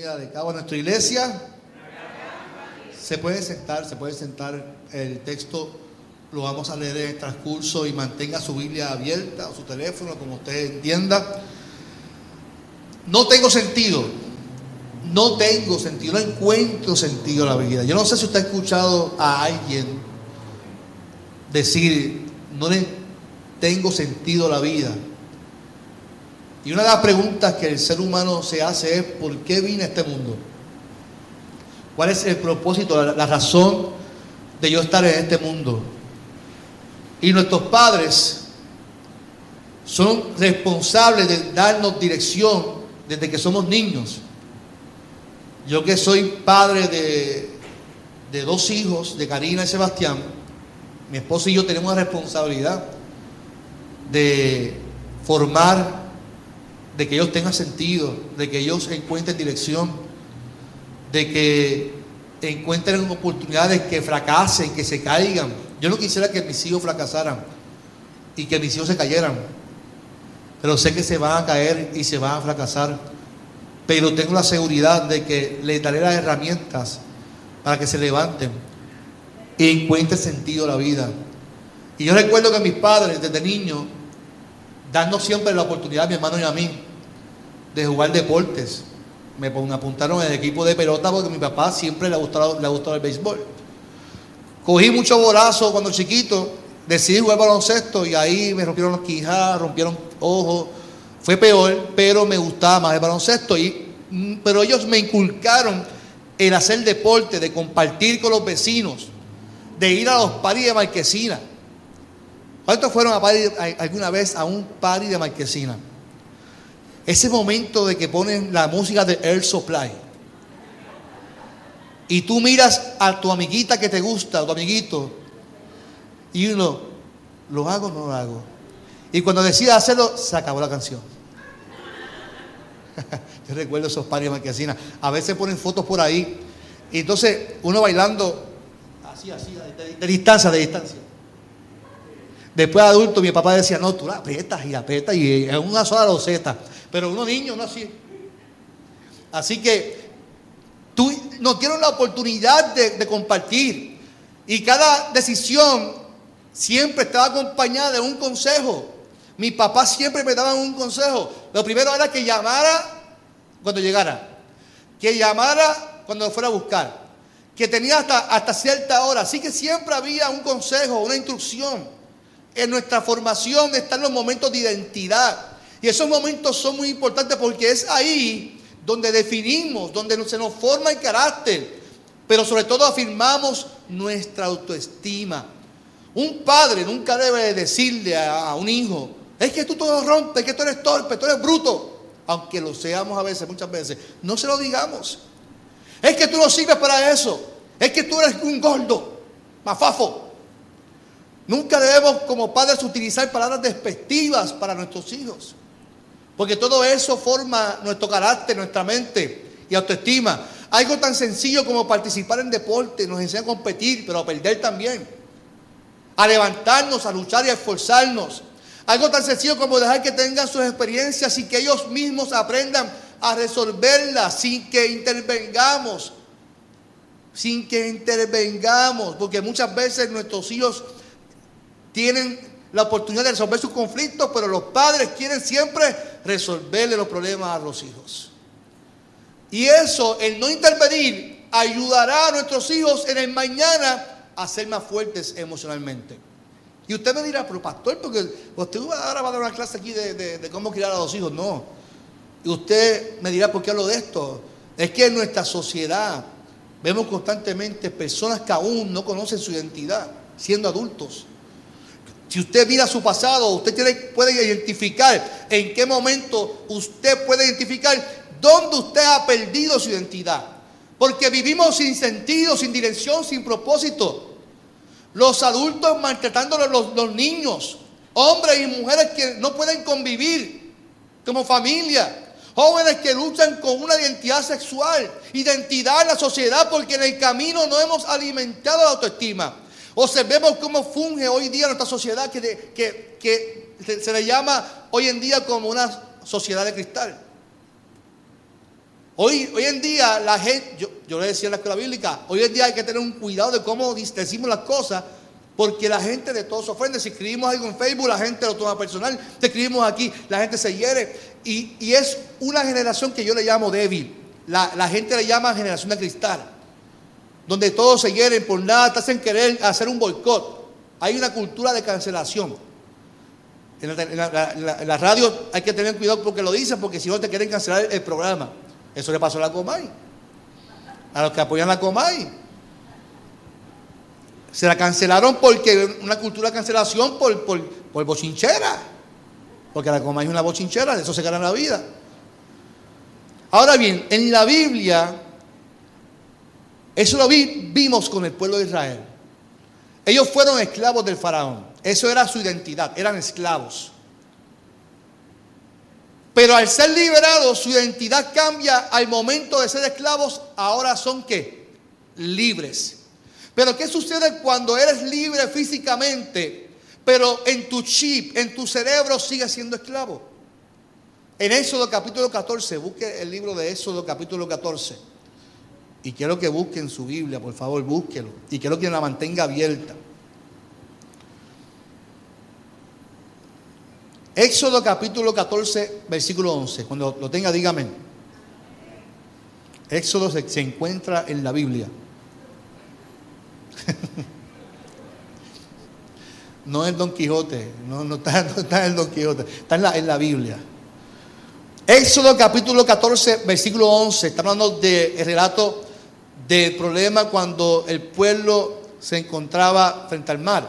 de cabo a nuestra iglesia. Se puede sentar, se puede sentar. El texto lo vamos a leer en el transcurso y mantenga su Biblia abierta o su teléfono, como usted entienda. No tengo sentido. No tengo sentido, no encuentro sentido en la vida. Yo no sé si usted ha escuchado a alguien decir, no le tengo sentido a la vida. Y una de las preguntas que el ser humano se hace es, ¿por qué vine a este mundo? ¿Cuál es el propósito, la, razón de yo estar en este mundo? Y nuestros padres son responsables de darnos dirección desde que somos niños. Yo que soy padre de, de dos hijos, de Karina y Sebastián, mi esposo y yo tenemos la responsabilidad de formar de que ellos tengan sentido, de que ellos encuentren dirección, de que encuentren oportunidades que fracasen, que se caigan. Yo no quisiera que mis hijos fracasaran y que mis hijos se cayeran, pero sé que se van a caer y se van a fracasar. Pero tengo la seguridad de que les daré las herramientas para que se levanten y encuentren sentido a la vida. Y yo recuerdo que mis padres desde niños, dando siempre la oportunidad a mi hermano y a mí, de jugar deportes. Me apuntaron en el equipo de pelota porque a mi papá siempre le ha gustado, le ha gustado el béisbol. Cogí mucho bolazo cuando chiquito, decidí jugar baloncesto y ahí me rompieron los quijadas, rompieron ojos. Fue peor, pero me gustaba más el baloncesto. Y, mm, pero ellos me inculcaron el hacer deporte, de compartir con los vecinos, de ir a los paris de marquesina. ¿Cuántos fueron alguna vez a un party de marquesina? Ese momento de que ponen la música de Air Supply. Y tú miras a tu amiguita que te gusta, a tu amiguito, y uno, ¿lo hago o no lo hago? Y cuando decide hacerlo, se acabó la canción. Yo recuerdo esos pares marquesinas. A veces ponen fotos por ahí. Y entonces uno bailando así, así, de, distancia, de distancia. Después de adulto, mi papá decía, no, tú la aprietas y aprietas y es una sola loseta. Pero uno niño no así. Así que tú nos dieron la oportunidad de, compartir. Y cada decisión siempre estaba acompañada de un consejo. Mi papá siempre me daba un consejo. Lo primero era que llamara cuando llegara. Que llamara cuando fuera a buscar. Que tenía hasta, hasta cierta hora. Así que siempre había un consejo, una instrucción. En nuestra formación están los momentos de identidad. Y esos momentos son muy importantes porque es ahí donde definimos, donde se nos forma el carácter, pero sobre todo afirmamos nuestra autoestima. Un padre nunca debe decirle a, un hijo, es que tú todo rompes, que tú eres torpe, tú eres bruto. Aunque lo seamos a veces, muchas veces, no se lo digamos. Es que tú no sirves para eso. Es que tú eres un gordo, mafafo. Nunca debemos como padres utilizar palabras despectivas para nuestros hijos. Porque todo eso forma nuestro carácter, nuestra mente y autoestima. Algo tan sencillo como participar en deporte nos enseña a competir, pero a perder también. A levantarnos, a luchar y a esforzarnos. Algo tan sencillo como dejar que tengan sus experiencias y que ellos mismos aprendan a resolverlas sin que intervengamos. Sin que intervengamos. Porque muchas veces nuestros hijos tienen la oportunidad de resolver sus conflictos, pero los padres quieren siempre resolverle los problemas a los hijos. Y eso, el no intervenir, ayudará a nuestros hijos en el mañana a ser más fuertes emocionalmente. Y usted me dirá, pero pastor, porque usted ahora va a dar una clase aquí de, cómo criar a los hijos. No. Y usted me dirá, ¿por qué hablo de esto? Es que en nuestra sociedad vemos constantemente personas que aún no conocen su identidad, siendo adultos. Si usted mira su pasado, usted puede identificar en qué momento usted puede identificar dónde usted ha perdido su identidad. Porque vivimos sin sentido, sin dirección, sin propósito. Los adultos maltratando a los, los niños, hombres y mujeres que no pueden convivir como familia. Jóvenes que luchan con una identidad sexual, identidad en la sociedad, porque en el camino no hemos alimentado la autoestima. Observemos cómo funge hoy día nuestra sociedad que, se le llama hoy en día como una sociedad de cristal. Hoy, hoy en día la gente, yo, le decía en la escuela bíblica, hoy en día hay que tener un cuidado de cómo decimos las cosas, porque la gente de todos se ofende. Si escribimos algo en Facebook, la gente lo toma personal. Si escribimos aquí, la gente se hiere. Y, es una generación que yo le llamo débil. La, gente le llama generación de cristal. Donde todos se hieren por nada, te hacen querer hacer un boicot. Hay una cultura de cancelación. En la, en, radio hay que tener cuidado porque lo dicen, porque si no te quieren cancelar el, el programa. Eso le pasó a la Comay. A los que apoyan la Comay. Se la cancelaron porque una cultura de cancelación por, por, por bochinchera. Porque la Comay es una bochinchera, de eso se gana la vida. Ahora bien, en la Biblia, eso lo vi, vimos con el pueblo de Israel. Ellos fueron esclavos del faraón. Eso era su identidad, eran esclavos. Pero al ser liberados, su identidad cambia al momento de ser esclavos. Ahora son qué? Libres. Pero ¿qué sucede cuando eres libre físicamente, pero en tu chip, en tu cerebro sigues siendo esclavo? En Éxodo capítulo 14, busque el libro de Éxodo capítulo 14. Y quiero que busquen su Biblia, por favor, búsquelo. Y quiero que la mantenga abierta. Éxodo capítulo 14, versículo 11. Cuando lo tenga, dígame. Éxodo se, encuentra en la Biblia. no es Don Quijote, no, no, está, no está en Don Quijote, está en la, en la Biblia. Éxodo capítulo 14, versículo 11, está hablando del de relato del problema cuando el pueblo se encontraba frente al mar.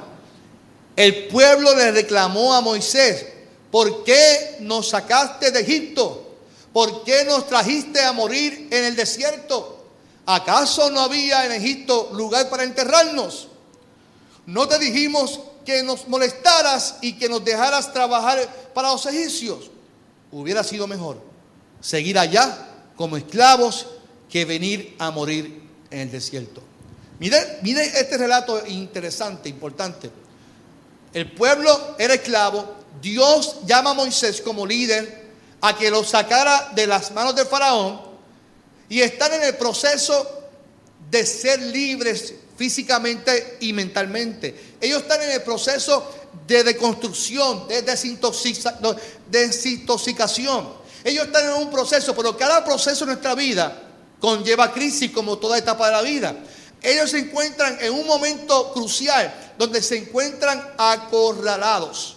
El pueblo le reclamó a Moisés, ¿por qué nos sacaste de Egipto? ¿Por qué nos trajiste a morir en el desierto? ¿Acaso no había en Egipto lugar para enterrarnos? ¿No te dijimos que nos molestaras y que nos dejaras trabajar para los egipcios? Hubiera sido mejor seguir allá como esclavos que venir a morir en el desierto. Miren, este relato interesante, importante. El pueblo era esclavo. Dios llama a Moisés como líder a que lo sacara de las manos del faraón y están en el proceso de ser libres físicamente y mentalmente. Ellos están en el proceso de deconstrucción, de desintoxicación. Ellos están en un proceso, pero cada proceso de nuestra vida conlleva crisis como toda etapa de la vida. Ellos se encuentran en un momento crucial donde se encuentran acorralados.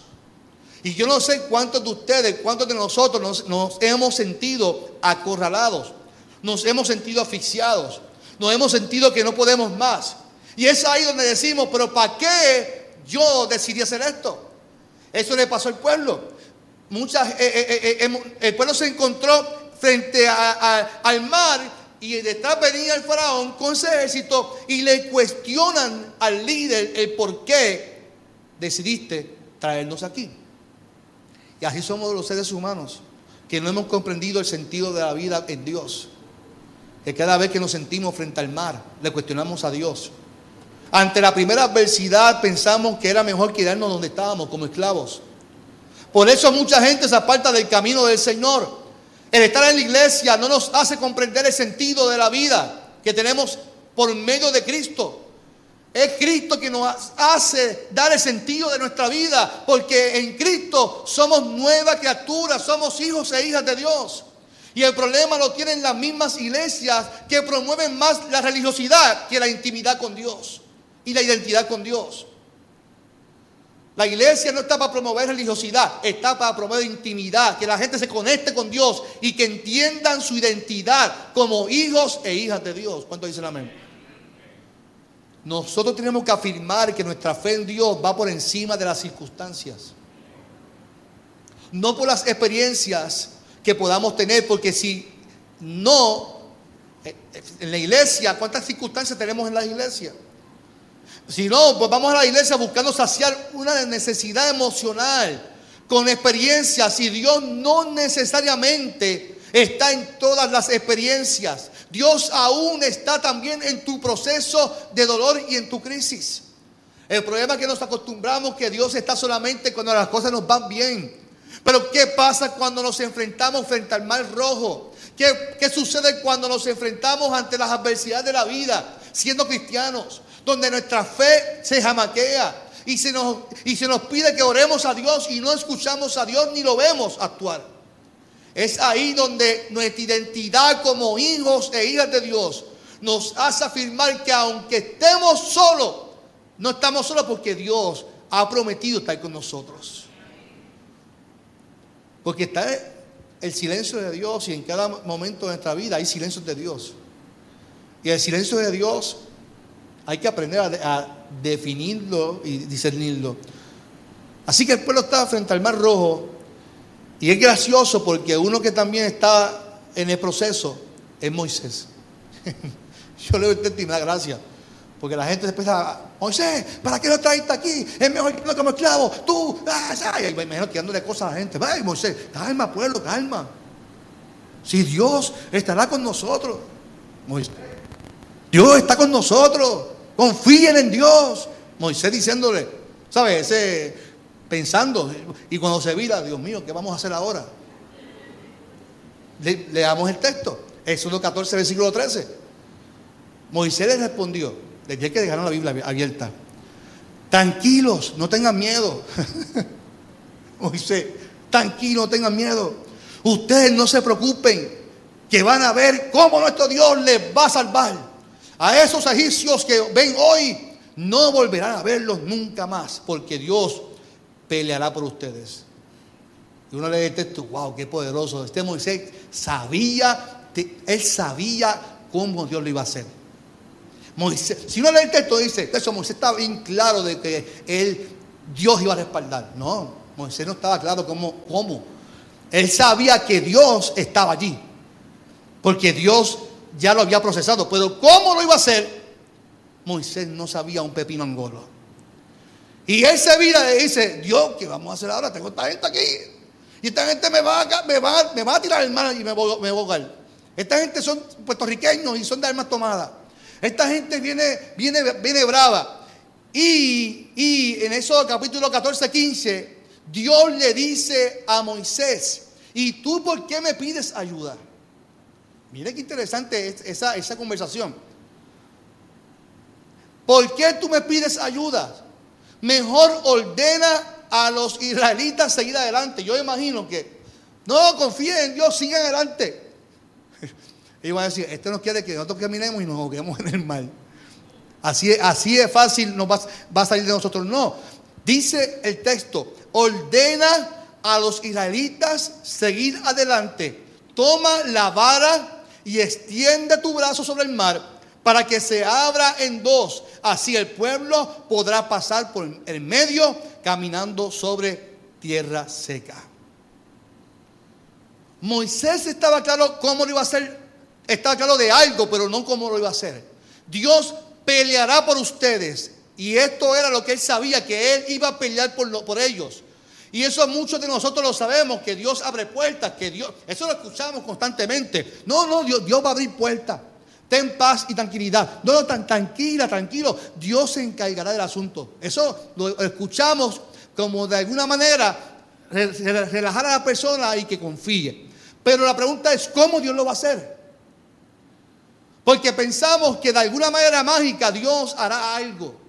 Y yo no sé cuántos de ustedes, cuántos de nosotros nos, hemos sentido acorralados nos hemos sentido asfixiados, nos hemos sentido que no podemos más. Y es ahí donde decimos, pero ¿para qué yo decidí hacer esto? Eso le pasó al pueblo. Muchas, eh, eh, eh, el pueblo se encontró frente al mar y detrás venía el faraón con ese ejército y le cuestionan al líder el por qué decidiste traernos aquí. Y así somos los seres humanos, que no hemos comprendido el sentido de la vida en Dios que cada vez que nos sentimos frente al mar, le cuestionamos a Dios. Ante la primera adversidad pensamos que era mejor quedarnos donde estábamos como esclavos. Por eso mucha gente se aparta del camino del Señor. El estar en la iglesia no nos hace comprender el sentido de la vida que tenemos por medio de Cristo. Es Cristo quien nos hace dar el sentido de nuestra vida, porque en Cristo somos nuevas criaturas, somos hijos e hijas de Dios. Y el problema lo tienen las mismas iglesias que promueven más la religiosidad que la intimidad con Dios y la identidad con Dios. La iglesia no está para promover religiosidad, está para promover intimidad, que la gente se conecte con Dios y que entiendan su identidad como hijos e hijas de Dios. ¿Cuánto dicen amén? Nosotros tenemos que afirmar que nuestra fe en Dios va por encima de las circunstancias. No por las experiencias que podamos tener, porque si no, eh, en la iglesia, ¿cuántas circunstancias tenemos en la iglesia? Si no, pues vamos a la iglesia buscando saciar una necesidad emocional con experiencias y Dios no necesariamente está en todas las experiencias. Dios aún está también en tu proceso de dolor y en tu crisis. El problema es que nos acostumbramos que Dios está solamente cuando las cosas nos van bien. Pero ¿qué pasa cuando nos enfrentamos frente al mar rojo? ¿Qué, ¿Qué sucede cuando nos enfrentamos ante las adversidades de la vida, siendo cristianos, donde nuestra fe se jamaquea y se, nos, y se nos pide que oremos a Dios y no escuchamos a Dios ni lo vemos actuar? Es ahí donde nuestra identidad como hijos e hijas de Dios nos hace afirmar que aunque estemos solos, no estamos solos porque Dios ha prometido estar con nosotros. Porque está el silencio de Dios y en cada momento de nuestra vida hay silencios de Dios. Y el silencio de Dios hay que aprender a, definirlo y discernirlo. Así que el pueblo estaba frente al mar rojo y es gracioso porque uno que también está en el proceso es Moisés. Yo leo el texto y me da gracia. Porque la gente después Moisés, ¿para qué lo traiste aquí? Es mejor que como esclavo. Tú, ay, me imagino tirándole cosas a la gente. Ay, Moisés, calma, pueblo, calma. Si Dios estará con nosotros, Moisés, Dios está con nosotros. Confíen en Dios. Moisés diciéndole, ¿sabes? Pensando. Y cuando se vira, Dios mío, ¿qué vamos a hacer ahora? Le, leamos el texto. Éxodo 14, versículo 13. Moisés le respondió, desde que dejaron la Biblia abierta, tranquilos, no tengan miedo. Moisés, tranquilos, no tengan miedo. Ustedes no se preocupen, que van a ver cómo nuestro Dios les va a salvar. A esos egipcios que ven hoy, no volverán a verlos nunca más, porque Dios peleará por ustedes. Y uno lee el texto, wow, qué poderoso. Este Moisés sabía, él sabía cómo Dios lo iba a hacer. Moisés, si uno lee el texto, dice, eso Moisés estaba bien claro de que él, Dios iba a respaldar. No, Moisés no estaba claro cómo, cómo. Él sabía que Dios estaba allí. Porque Dios ya lo había procesado. Pero ¿cómo lo iba a hacer? Moisés no sabía un pepino angolo. Y él se vira y dice, Dios, ¿qué vamos a hacer ahora? Tengo esta gente aquí. Y esta gente me va a, me va, me tirar y me me a ahogar. Esta gente son puertorriqueños y son de armas tomadas. Esta gente viene, viene, viene brava. Y, y en eso capítulo 14, 15, Dios le dice a Moisés, ¿y tú por qué me pides ayuda? Mire qué interesante es esa, esa conversación. ¿Por qué tú me pides ayuda? Mejor ordena a los israelitas seguir adelante. Yo imagino que no confíen en Dios, sigan adelante. Y van a decir, este nos quiere que nosotros caminemos y nos ahoguemos en el mar. Así, así es fácil, nos va a salir de nosotros. No, dice el texto, ordena a los israelitas seguir adelante. Toma la vara y extiende tu brazo sobre el mar para que se abra en dos. Así el pueblo podrá pasar por el medio caminando sobre tierra seca. Moisés estaba claro cómo lo iba a hacer. Estaba claro de algo, pero no cómo lo iba a hacer. Dios peleará por ustedes. Y esto era lo que él sabía, que él iba a pelear por, por ellos. Y eso muchos de nosotros lo sabemos, que Dios abre puertas, que Dios, eso lo escuchamos constantemente. No, no, Dios, Dios va a abrir puertas. Ten paz y tranquilidad. No, no, tan tranquila, tranquilo. Dios se encargará del asunto. Eso lo escuchamos como de alguna manera relajar a la persona y que confíe. Pero la pregunta es, ¿cómo Dios lo va a hacer? Porque pensamos que de alguna manera mágica Dios hará algo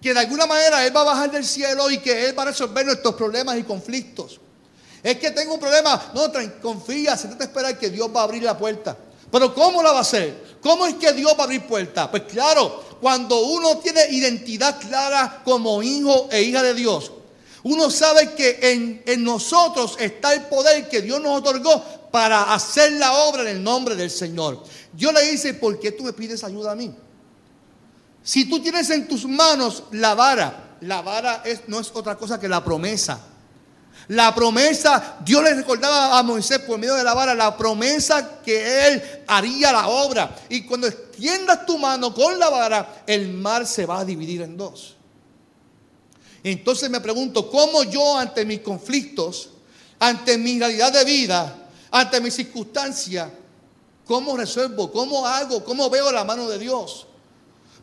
que de alguna manera Él va a bajar del cielo y que Él va a resolver nuestros problemas y conflictos. Es que tengo un problema, no, confía, se trata de esperar que Dios va a abrir la puerta. Pero ¿cómo la va a hacer? ¿Cómo es que Dios va a abrir puerta? Pues claro, cuando uno tiene identidad clara como hijo e hija de Dios, uno sabe que en, en nosotros está el poder que Dios nos otorgó para hacer la obra en el nombre del Señor. Dios le dice, ¿por qué tú me pides ayuda a mí? Si tú tienes en tus manos la vara, la vara no es otra cosa que la promesa. La promesa, Dios le recordaba a Moisés por medio de la vara, la promesa que él haría la obra. Y cuando extiendas tu mano con la vara, el mar se va a dividir en dos. Entonces me pregunto, ¿cómo yo ante mis conflictos, ante mi realidad de vida, ante mis circunstancias, cómo resuelvo, cómo hago, cómo veo la mano de Dios?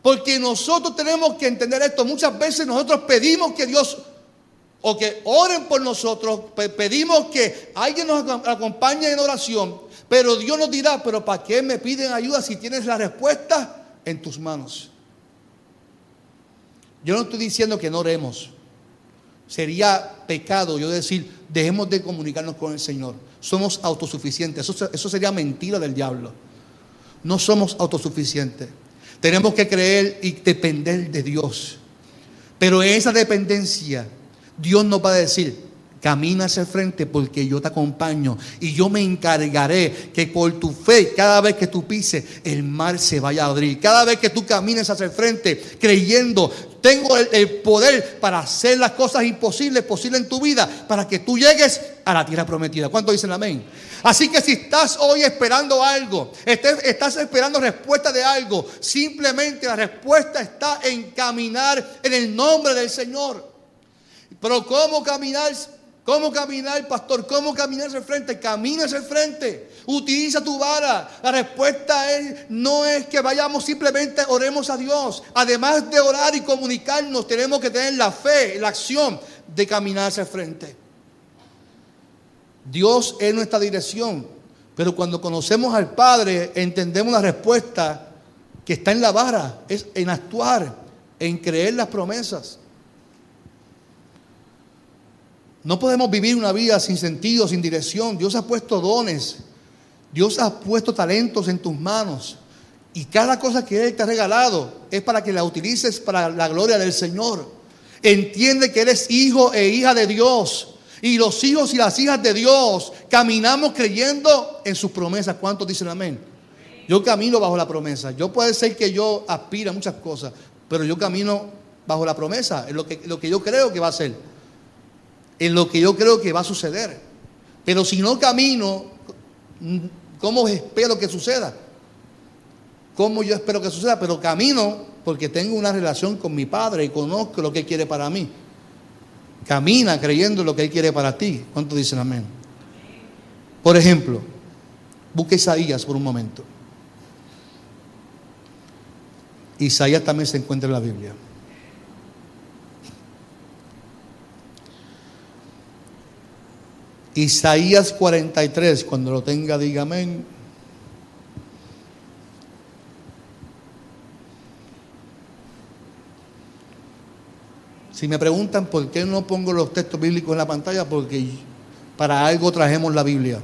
Porque nosotros tenemos que entender esto. Muchas veces nosotros pedimos que Dios o que oren por nosotros, pedimos que alguien nos acompañe en oración, Pero Dios nos dirá, pero ¿para qué me piden ayuda si tienes la respuesta en tus manos? Yo no estoy diciendo que no oremos. Sería pecado yo decir, dejemos de comunicarnos con el Señor. Somos autosuficientes. Eso, eso sería mentira del diablo. No somos autosuficientes. Tenemos que creer y depender de Dios. Pero en esa dependencia, Dios nos va a decir, camina hacia el frente porque yo te acompaño y yo me encargaré que por tu fe, cada vez que tú pises, el mar se vaya a abrir. Cada vez que tú camines hacia el frente creyendo, tengo el, poder para hacer las cosas imposibles posibles en tu vida para que tú llegues a la tierra prometida. ¿Cuánto dicen amén? Así que si estás hoy esperando algo, estás esperando respuesta de algo, simplemente la respuesta está en caminar en el nombre del Señor. Pero ¿cómo caminar? ¿Cómo caminar, pastor? ¿Cómo caminar hacia el frente? Camina hacia el frente. Utiliza tu vara. La respuesta es, no es que vayamos simplemente oremos a Dios. Además de orar y comunicarnos, tenemos que tener la fe, la acción de caminar hacia el frente. Dios es nuestra dirección. Pero cuando conocemos al Padre, entendemos la respuesta que está en la vara, es en actuar, en creer las promesas. No podemos vivir una vida sin sentido, sin dirección. Dios ha puesto dones. Dios ha puesto talentos en tus manos. Y cada cosa que Él te ha regalado es para que la utilices para la gloria del Señor. Entiende que eres hijo e hija de Dios. Y los hijos y las hijas de Dios caminamos creyendo en sus promesas. ¿Cuántos dicen amén? Yo camino bajo la promesa. Yo puede ser que yo aspire a muchas cosas, pero yo camino bajo la promesa, es lo que, lo que yo creo que va a ser en lo que yo creo que va a suceder. Pero si no camino, ¿cómo espero que suceda? ¿Cómo yo espero que suceda? Pero camino porque tengo una relación con mi Padre y conozco lo que quiere para mí. Camina creyendo lo que Él quiere para ti. ¿Cuántos dicen amén? Por ejemplo, busque Isaías por un momento. Isaías también se encuentra en la Biblia. Isaías 43, cuando lo tenga, diga amén. Si me preguntan por qué no pongo los textos bíblicos en la pantalla, porque para algo trajemos la Biblia.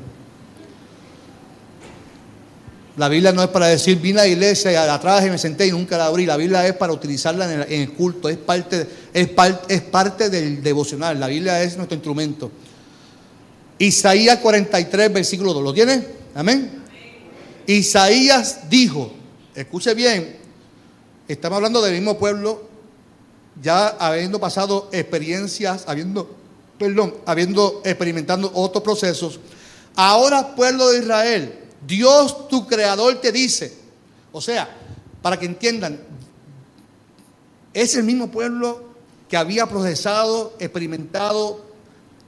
La Biblia no es para decir, vine a la iglesia y la traje, me senté y nunca la abrí. La Biblia es para utilizarla en el, culto, es parte, es parte del devocional. La Biblia es nuestro instrumento. Isaías 43, versículo 2. ¿Lo tiene? Amén. Isaías dijo, escuche bien, estamos hablando del mismo pueblo, ya habiendo pasado experiencias, habiendo, perdón, habiendo experimentado otros procesos. Ahora, pueblo de Israel, Dios tu creador te dice, o sea, para que entiendan, es el mismo pueblo que había procesado, experimentado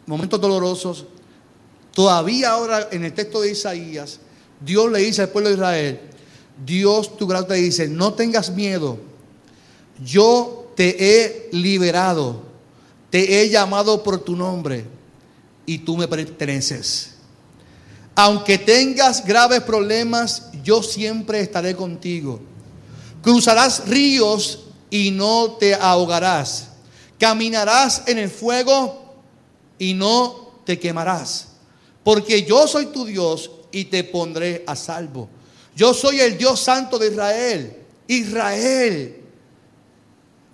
momentos dolorosos, Todavía ahora en el texto de Isaías, Dios le dice al pueblo de Israel, Dios tu gracia te dice, no tengas miedo, yo te he liberado, te he llamado por tu nombre y tú me perteneces. Aunque tengas graves problemas, yo siempre estaré contigo. Cruzarás ríos y no te ahogarás. Caminarás en el fuego y no te quemarás porque yo soy tu Dios y te pondré a salvo. Yo soy el Dios santo de Israel. Israel,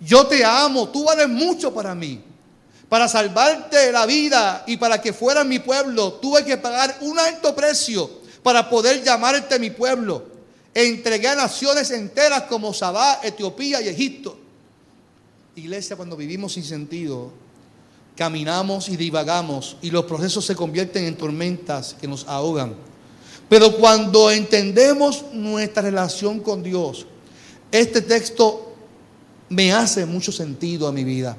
yo te amo, tú vales mucho para mí. Para salvarte la vida y para que fueras mi pueblo, tuve que pagar un alto precio para poder llamarte mi pueblo. Entregué a naciones enteras como Sabá, Etiopía y Egipto. Iglesia, cuando vivimos sin sentido, caminamos y divagamos y los procesos se convierten en tormentas que nos ahogan. Pero cuando entendemos nuestra relación con Dios, este texto me hace mucho sentido a mi vida.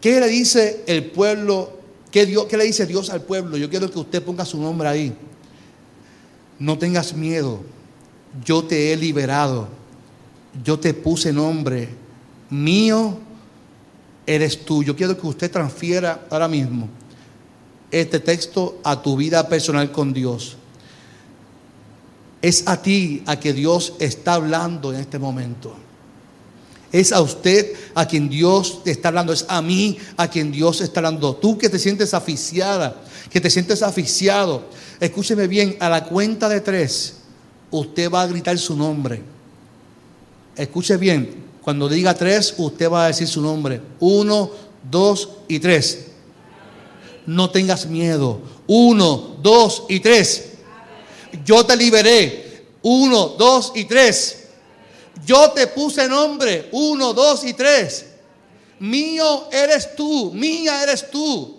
¿Qué le dice el pueblo? ¿Qué, Dios, ¿Qué le dice Dios al pueblo? Yo quiero que usted ponga su nombre ahí. No tengas miedo. Yo te he liberado. Yo te puse nombre mío eres tú. Yo quiero que usted transfiera ahora mismo este texto a tu vida personal con Dios. Es a ti a que Dios está hablando en este momento. Es a usted a quien Dios te está hablando. Es a mí a quien Dios está hablando. Tú que te sientes asfixiada, que te sientes asfixiado. Escúcheme bien, a la cuenta de tres, usted va a gritar su nombre. Escuche bien, cuando diga tres, usted va a decir su nombre. Uno, dos y tres. No tengas miedo. Uno, dos y tres. Yo te liberé. Uno, dos y tres. Yo te puse nombre. Uno, dos y tres. Mío eres tú. Mía eres tú.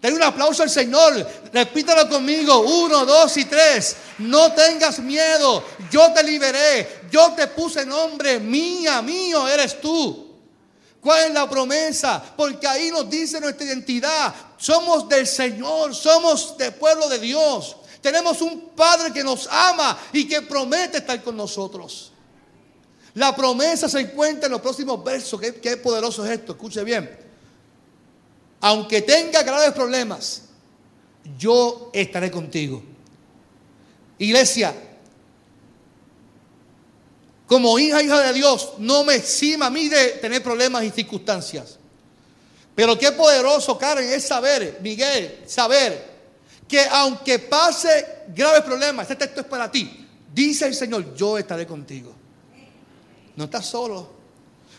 Denle un aplauso al Señor. Repítalo conmigo. Uno, dos y tres. No tengas miedo. Yo te liberé. Yo te puse nombre. Mía, mío eres tú. ¿Cuál es la promesa? Porque ahí nos dice nuestra identidad. Somos del Señor. Somos del pueblo de Dios. Tenemos un Padre que nos ama y que promete estar con nosotros. La promesa se encuentra en los próximos versos. Qué, qué poderoso es esto. Escuche bien aunque tenga graves problemas, yo estaré contigo. Iglesia, como hija, hija de Dios, no me exima a mí de tener problemas y circunstancias. Pero qué poderoso, Karen, es saber, Miguel, saber que aunque pase graves problemas, este texto es para ti. Dice el Señor, yo estaré contigo. No estás solo.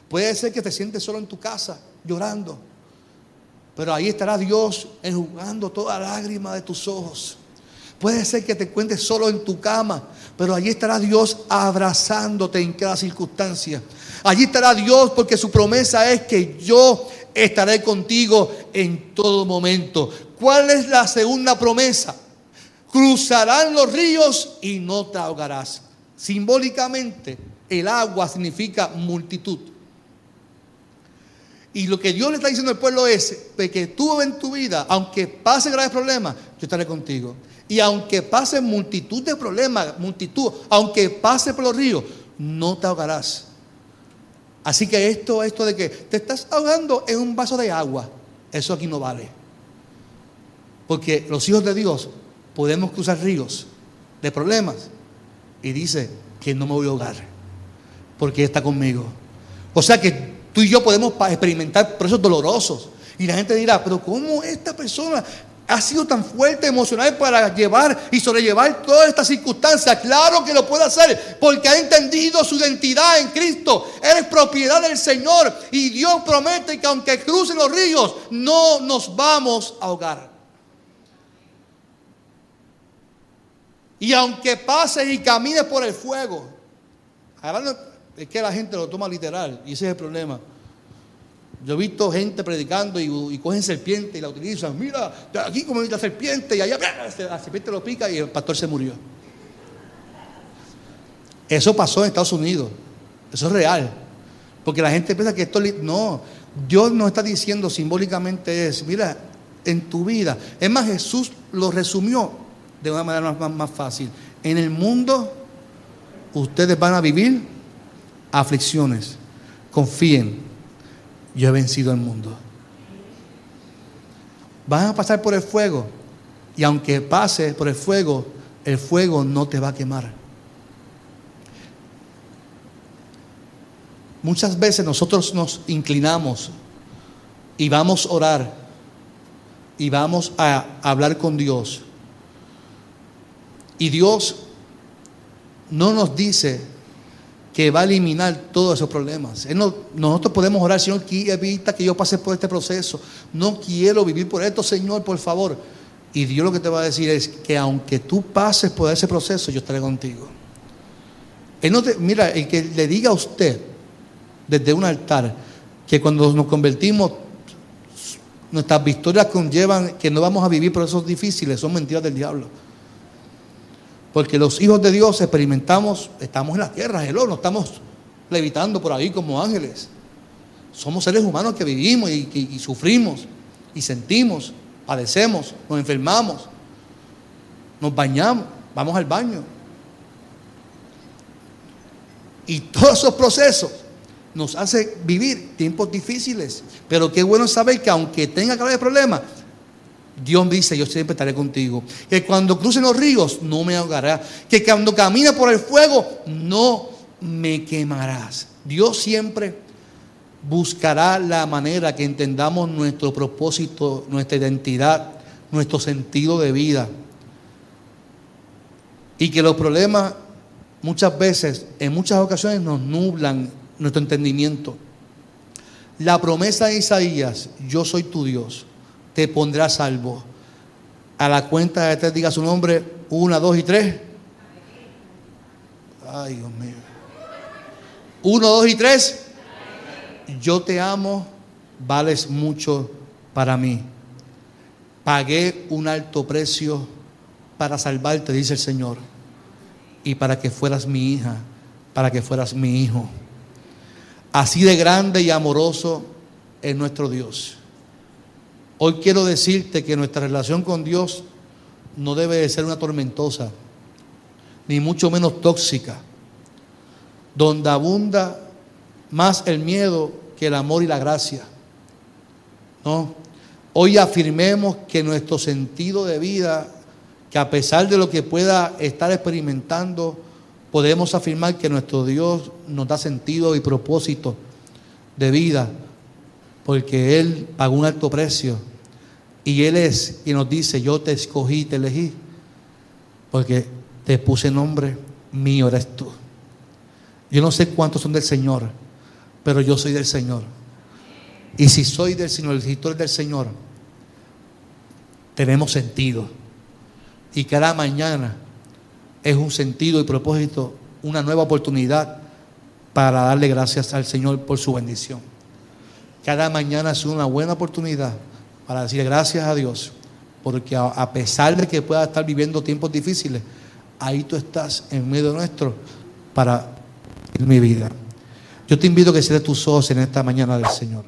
Puede ser que te sientes solo en tu casa, llorando. Pero ahí estará Dios enjugando toda lágrima de tus ojos. Puede ser que te encuentres solo en tu cama, pero allí estará Dios abrazándote en cada circunstancia. Allí estará Dios porque su promesa es que yo estaré contigo en todo momento. ¿Cuál es la segunda promesa? Cruzarán los ríos y no te ahogarás. Simbólicamente, el agua significa multitud. Y lo que Dios le está diciendo al pueblo es que tú en tu vida, aunque pase graves problemas, yo estaré contigo. Y aunque pase multitud de problemas, multitud, aunque pase por los ríos, no te ahogarás. Así que esto, esto de que te estás ahogando en un vaso de agua, eso aquí no vale. Porque los hijos de Dios podemos cruzar ríos de problemas y dice que no me voy a ahogar, porque está conmigo. O sea que Tú y yo podemos experimentar procesos dolorosos. Y la gente dirá, pero ¿cómo esta persona ha sido tan fuerte emocional para llevar y sobrellevar todas estas circunstancias? Claro que lo puede hacer porque ha entendido su identidad en Cristo. Eres propiedad del Señor y Dios promete que aunque crucen los ríos, no nos vamos a ahogar. Y aunque pases y camines por el fuego, es que la gente lo toma literal y ese es el problema. Yo he visto gente predicando y, cogen serpiente y la utilizan. Mira, aquí como la serpiente y allá la serpiente lo pica y el pastor se murió. Eso pasó en Estados Unidos. Eso es real. Porque la gente piensa que esto... No, Dios nos está diciendo simbólicamente es, mira, en tu vida. Es más, Jesús lo resumió de una manera más, más fácil. En el mundo ustedes van a vivir aflicciones. Confíen, yo he vencido al mundo. Van a pasar por el fuego y aunque pase por el fuego, el fuego no te va a quemar. Muchas veces nosotros nos inclinamos y vamos a orar y vamos a hablar con Dios. Y Dios no nos dice que va a eliminar todos esos problemas. nosotros podemos orar, Señor, que evita que yo pase por este proceso. No quiero vivir por esto, Señor, por favor. Y Dios lo que te va a decir es que aunque tú pases por ese proceso, yo estaré contigo. Él no mira, el que le diga a usted desde un altar que cuando nos convertimos, nuestras victorias conllevan que no vamos a vivir procesos difíciles, son mentiras del diablo. Porque los hijos de Dios experimentamos, estamos en la tierra, hello, no estamos levitando por ahí como ángeles. Somos seres humanos que vivimos y, sufrimos y sentimos, padecemos, nos enfermamos, nos bañamos, vamos al baño. Y todos esos procesos nos hacen vivir tiempos difíciles. Pero qué bueno saber que aunque tenga de problemas, Dios dice, yo siempre estaré contigo. Que cuando crucen los ríos, no me ahogará. Que cuando camine por el fuego, no me quemarás. Dios siempre buscará la manera que entendamos nuestro propósito, nuestra identidad, nuestro sentido de vida. Y que los problemas muchas veces, en muchas ocasiones, nos nublan nuestro entendimiento. La promesa de Isaías, yo soy tu Dios, te pondré a salvo. A la cuenta de tres diga su nombre, una, dos y tres. Ay, Dios mío. Uno, dos y tres. Yo te amo, vales mucho para mí. Pagué un alto precio para salvarte, dice el Señor, y para que fueras mi hija, para que fueras mi hijo. Así de grande y amoroso es nuestro Dios. Hoy quiero decirte que nuestra relación con Dios no debe de ser una tormentosa, ni mucho menos tóxica, donde abunda más el miedo que el amor y la gracia. No. Hoy afirmemos que nuestro sentido de vida, que a pesar de lo que pueda estar experimentando, podemos afirmar que nuestro Dios nos da sentido y propósito de vida, porque Él pagó un alto precio. Y Él es quien nos dice, yo te escogí, te elegí, porque te puse nombre, mío eres tú. Yo no sé cuántos son del Señor, pero yo soy del Señor. Y si soy del Señor, si tú del Señor, tenemos sentido. Y cada mañana es un sentido y propósito, una nueva oportunidad para darle gracias al Señor por su bendición. Cada mañana es una buena oportunidad para decir gracias a Dios, porque a pesar de que pueda estar viviendo tiempos difíciles, ahí tú estás en medio nuestro para mi vida. Yo te invito a que cierres tus ojos en esta mañana del Señor.